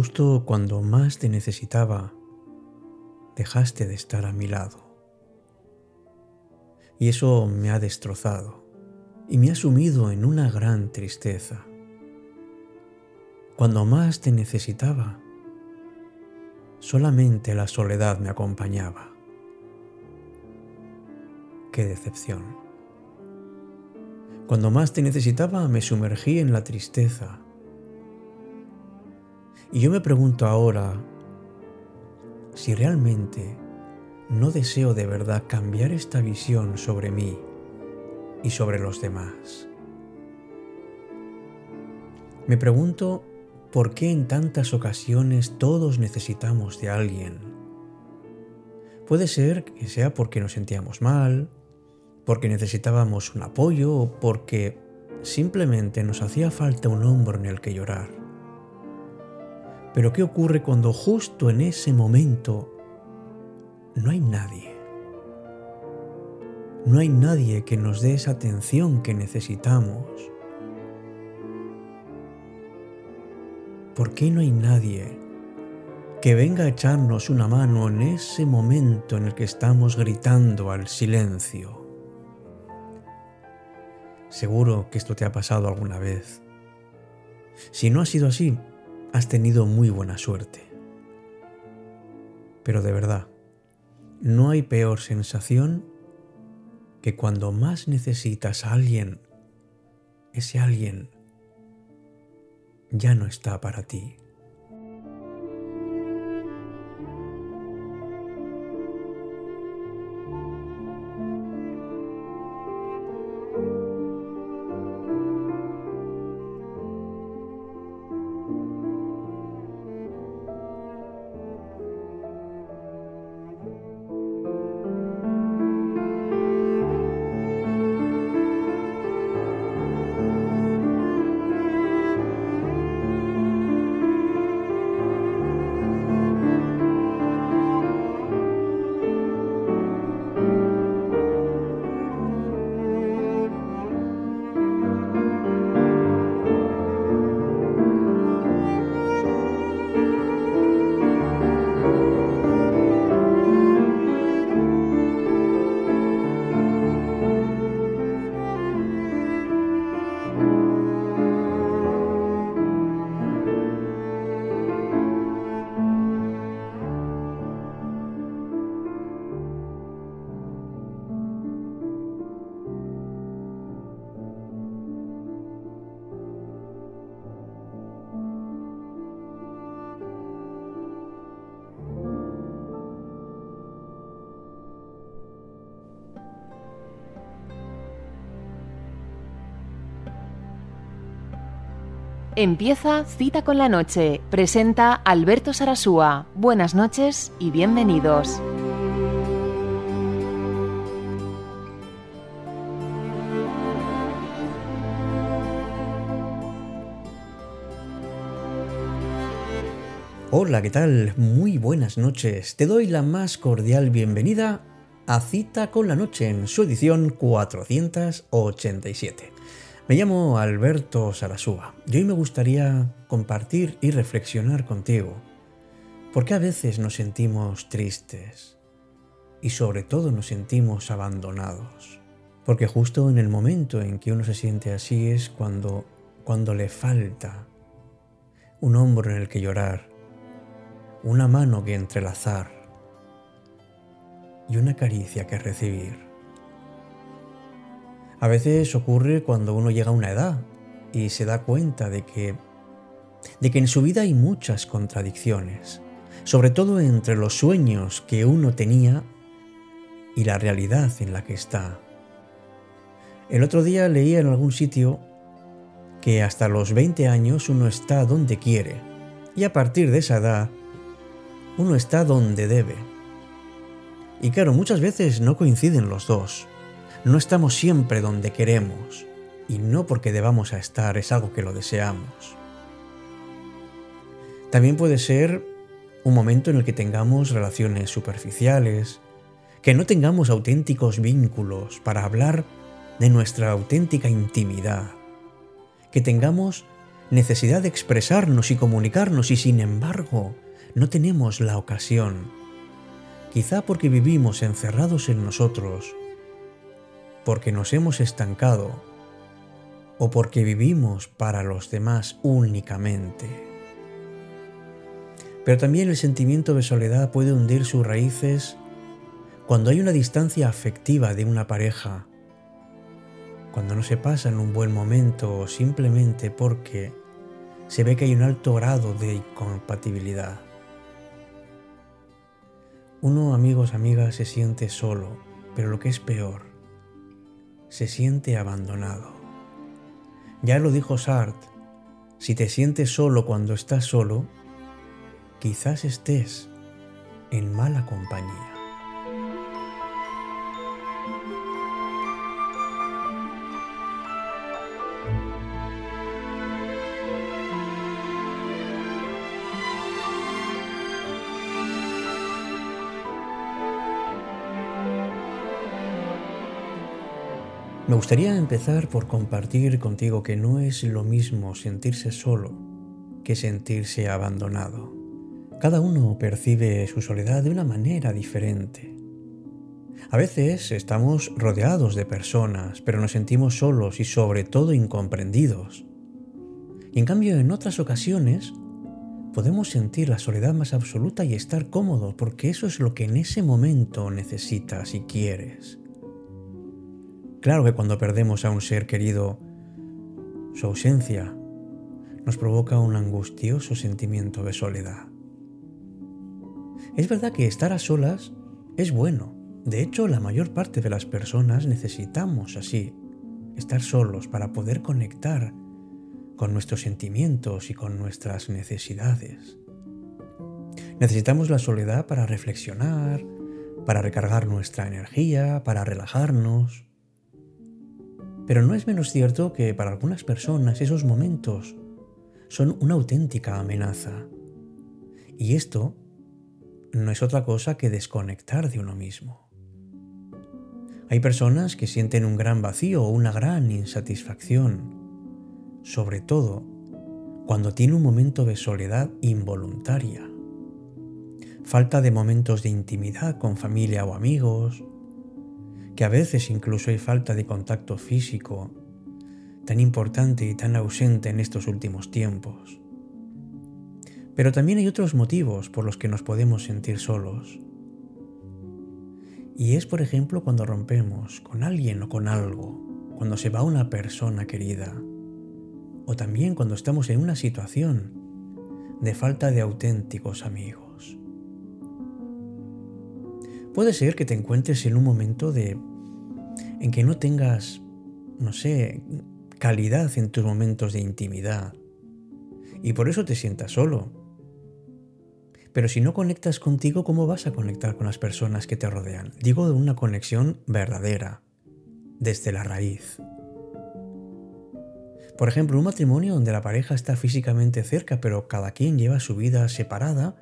Justo cuando más te necesitaba, dejaste de estar a mi lado. Y eso me ha destrozado y me ha sumido en una gran tristeza. Cuando más te necesitaba, solamente la soledad me acompañaba. Qué decepción. Cuando más te necesitaba me sumergí en la tristeza. Y yo me pregunto ahora si realmente no deseo de verdad cambiar esta visión sobre mí y sobre los demás. Me pregunto por qué en tantas ocasiones todos necesitamos de alguien. Puede ser que sea porque nos sentíamos mal, porque necesitábamos un apoyo o porque simplemente nos hacía falta un hombro en el que llorar. Pero ¿qué ocurre cuando justo en ese momento no hay nadie? No hay nadie que nos dé esa atención que necesitamos. ¿Por qué no hay nadie que venga a echarnos una mano en ese momento en el que estamos gritando al silencio? Seguro que esto te ha pasado alguna vez. Si no ha sido así, has tenido muy buena suerte. Pero de verdad, no hay peor sensación que cuando más necesitas a alguien, ese alguien ya no está para ti. Empieza Cita con la Noche. Presenta Alberto Sarasúa. Buenas noches y bienvenidos. Hola, ¿qué tal? Muy buenas noches. Te doy la más cordial bienvenida a Cita con la Noche en su edición 487. Me llamo Alberto Sarasúa y hoy me gustaría compartir y reflexionar contigo. ¿Por qué a veces nos sentimos tristes? Y sobre todo nos sentimos abandonados. Porque justo en el momento en que uno se siente así es cuando, cuando le falta un hombro en el que llorar, una mano que entrelazar y una caricia que recibir. A veces ocurre cuando uno llega a una edad y se da cuenta de que, de que en su vida hay muchas contradicciones, sobre todo entre los sueños que uno tenía y la realidad en la que está. El otro día leía en algún sitio que hasta los 20 años uno está donde quiere y a partir de esa edad uno está donde debe. Y claro, muchas veces no coinciden los dos. No estamos siempre donde queremos y no porque debamos a estar, es algo que lo deseamos. También puede ser un momento en el que tengamos relaciones superficiales, que no tengamos auténticos vínculos para hablar de nuestra auténtica intimidad, que tengamos necesidad de expresarnos y comunicarnos y sin embargo no tenemos la ocasión. Quizá porque vivimos encerrados en nosotros, porque nos hemos estancado o porque vivimos para los demás únicamente. Pero también el sentimiento de soledad puede hundir sus raíces cuando hay una distancia afectiva de una pareja, cuando no se pasa en un buen momento o simplemente porque se ve que hay un alto grado de incompatibilidad. Uno, amigos, amigas, se siente solo, pero lo que es peor, se siente abandonado. Ya lo dijo Sartre, si te sientes solo cuando estás solo, quizás estés en mala compañía. Gustaría empezar por compartir contigo que no es lo mismo sentirse solo que sentirse abandonado. Cada uno percibe su soledad de una manera diferente. A veces estamos rodeados de personas, pero nos sentimos solos y sobre todo incomprendidos. Y en cambio en otras ocasiones podemos sentir la soledad más absoluta y estar cómodos porque eso es lo que en ese momento necesitas y quieres. Claro que cuando perdemos a un ser querido, su ausencia nos provoca un angustioso sentimiento de soledad. Es verdad que estar a solas es bueno. De hecho, la mayor parte de las personas necesitamos así, estar solos para poder conectar con nuestros sentimientos y con nuestras necesidades. Necesitamos la soledad para reflexionar, para recargar nuestra energía, para relajarnos. Pero no es menos cierto que para algunas personas esos momentos son una auténtica amenaza. Y esto no es otra cosa que desconectar de uno mismo. Hay personas que sienten un gran vacío o una gran insatisfacción, sobre todo cuando tiene un momento de soledad involuntaria. Falta de momentos de intimidad con familia o amigos, que a veces incluso hay falta de contacto físico, tan importante y tan ausente en estos últimos tiempos. Pero también hay otros motivos por los que nos podemos sentir solos. Y es, por ejemplo, cuando rompemos con alguien o con algo, cuando se va una persona querida, o también cuando estamos en una situación de falta de auténticos amigos. Puede ser que te encuentres en un momento de en que no tengas, no sé, calidad en tus momentos de intimidad. Y por eso te sientas solo. Pero si no conectas contigo, ¿cómo vas a conectar con las personas que te rodean? Digo de una conexión verdadera, desde la raíz. Por ejemplo, un matrimonio donde la pareja está físicamente cerca, pero cada quien lleva su vida separada,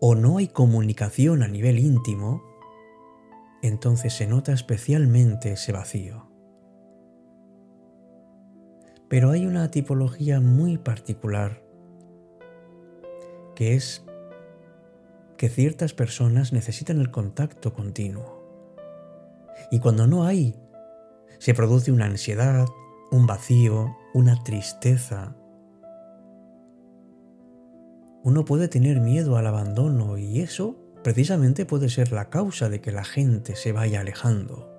o no hay comunicación a nivel íntimo, entonces se nota especialmente ese vacío. Pero hay una tipología muy particular, que es que ciertas personas necesitan el contacto continuo. Y cuando no hay, se produce una ansiedad, un vacío, una tristeza. Uno puede tener miedo al abandono y eso precisamente puede ser la causa de que la gente se vaya alejando.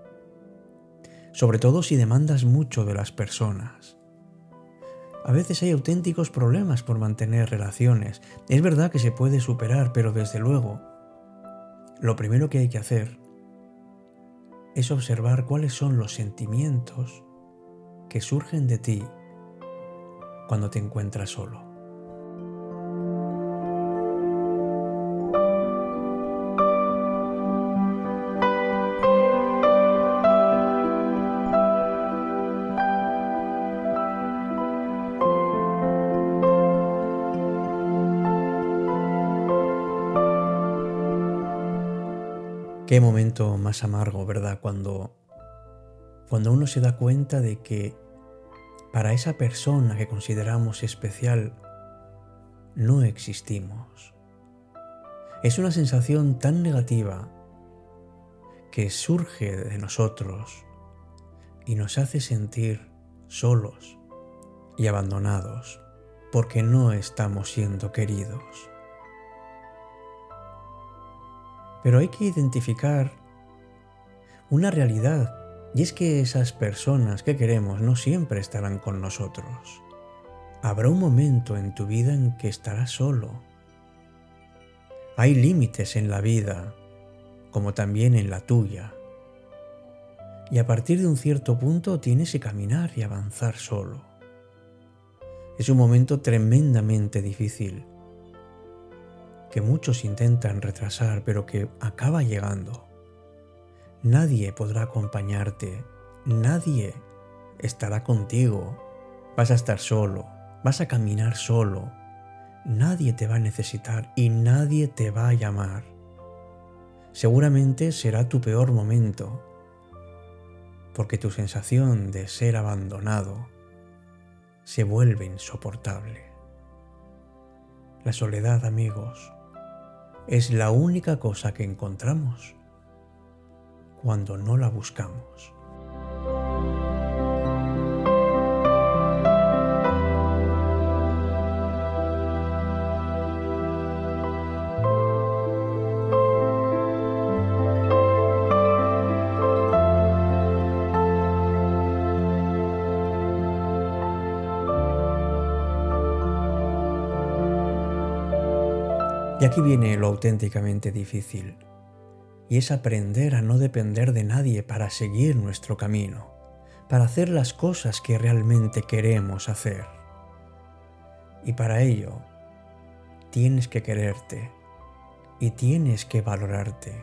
Sobre todo si demandas mucho de las personas. A veces hay auténticos problemas por mantener relaciones. Es verdad que se puede superar, pero desde luego, lo primero que hay que hacer es observar cuáles son los sentimientos que surgen de ti cuando te encuentras solo. Momento más amargo, ¿verdad? Cuando, cuando uno se da cuenta de que para esa persona que consideramos especial, no existimos. Es una sensación tan negativa que surge de nosotros y nos hace sentir solos y abandonados porque no estamos siendo queridos. Pero hay que identificar una realidad y es que esas personas que queremos no siempre estarán con nosotros. Habrá un momento en tu vida en que estarás solo. Hay límites en la vida, como también en la tuya. Y a partir de un cierto punto tienes que caminar y avanzar solo. Es un momento tremendamente difícil, que muchos intentan retrasar, pero que acaba llegando. Nadie podrá acompañarte, nadie estará contigo. Vas a estar solo, vas a caminar solo. Nadie te va a necesitar y nadie te va a llamar. Seguramente será tu peor momento, porque tu sensación de ser abandonado se vuelve insoportable. La soledad, amigos, es la única cosa que encontramos cuando no la buscamos. Y aquí viene lo auténticamente difícil y es aprender a no depender de nadie para seguir nuestro camino, para hacer las cosas que realmente queremos hacer. Y para ello, tienes que quererte y tienes que valorarte.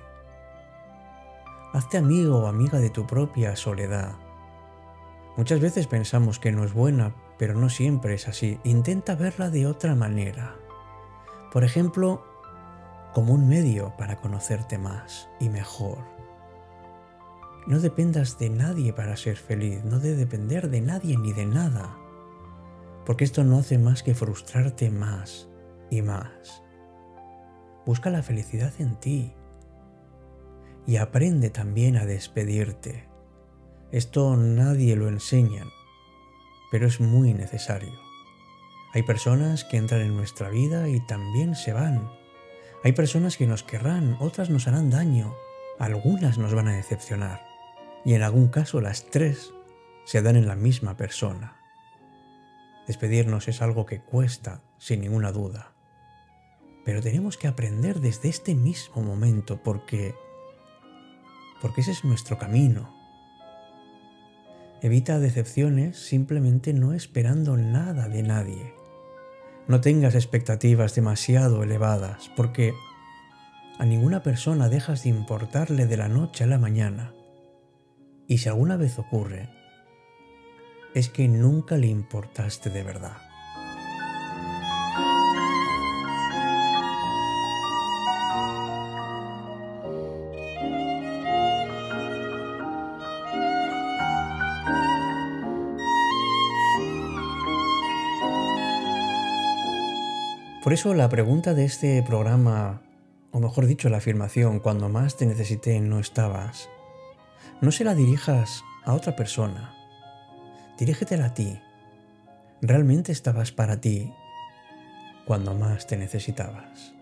Hazte amigo o amiga de tu propia soledad. Muchas veces pensamos que no es buena, pero no siempre es así. Intenta verla de otra manera. Por ejemplo, como un medio para conocerte más y mejor. No dependas de nadie para ser feliz, no de depender de nadie ni de nada, porque esto no hace más que frustrarte más y más. Busca la felicidad en ti y aprende también a despedirte. Esto nadie lo enseña, pero es muy necesario. Hay personas que entran en nuestra vida y también se van hay personas que nos querrán, otras nos harán daño, algunas nos van a decepcionar y en algún caso las tres se dan en la misma persona. Despedirnos es algo que cuesta, sin ninguna duda, pero tenemos que aprender desde este mismo momento porque porque ese es nuestro camino. Evita decepciones simplemente no esperando nada de nadie. No tengas expectativas demasiado elevadas, porque a ninguna persona dejas de importarle de la noche a la mañana. Y si alguna vez ocurre, es que nunca le importaste de verdad. Por eso la pregunta de este programa, o mejor dicho la afirmación, cuando más te necesité no estabas, no se la dirijas a otra persona, dirígetela a ti. ¿Realmente estabas para ti cuando más te necesitabas?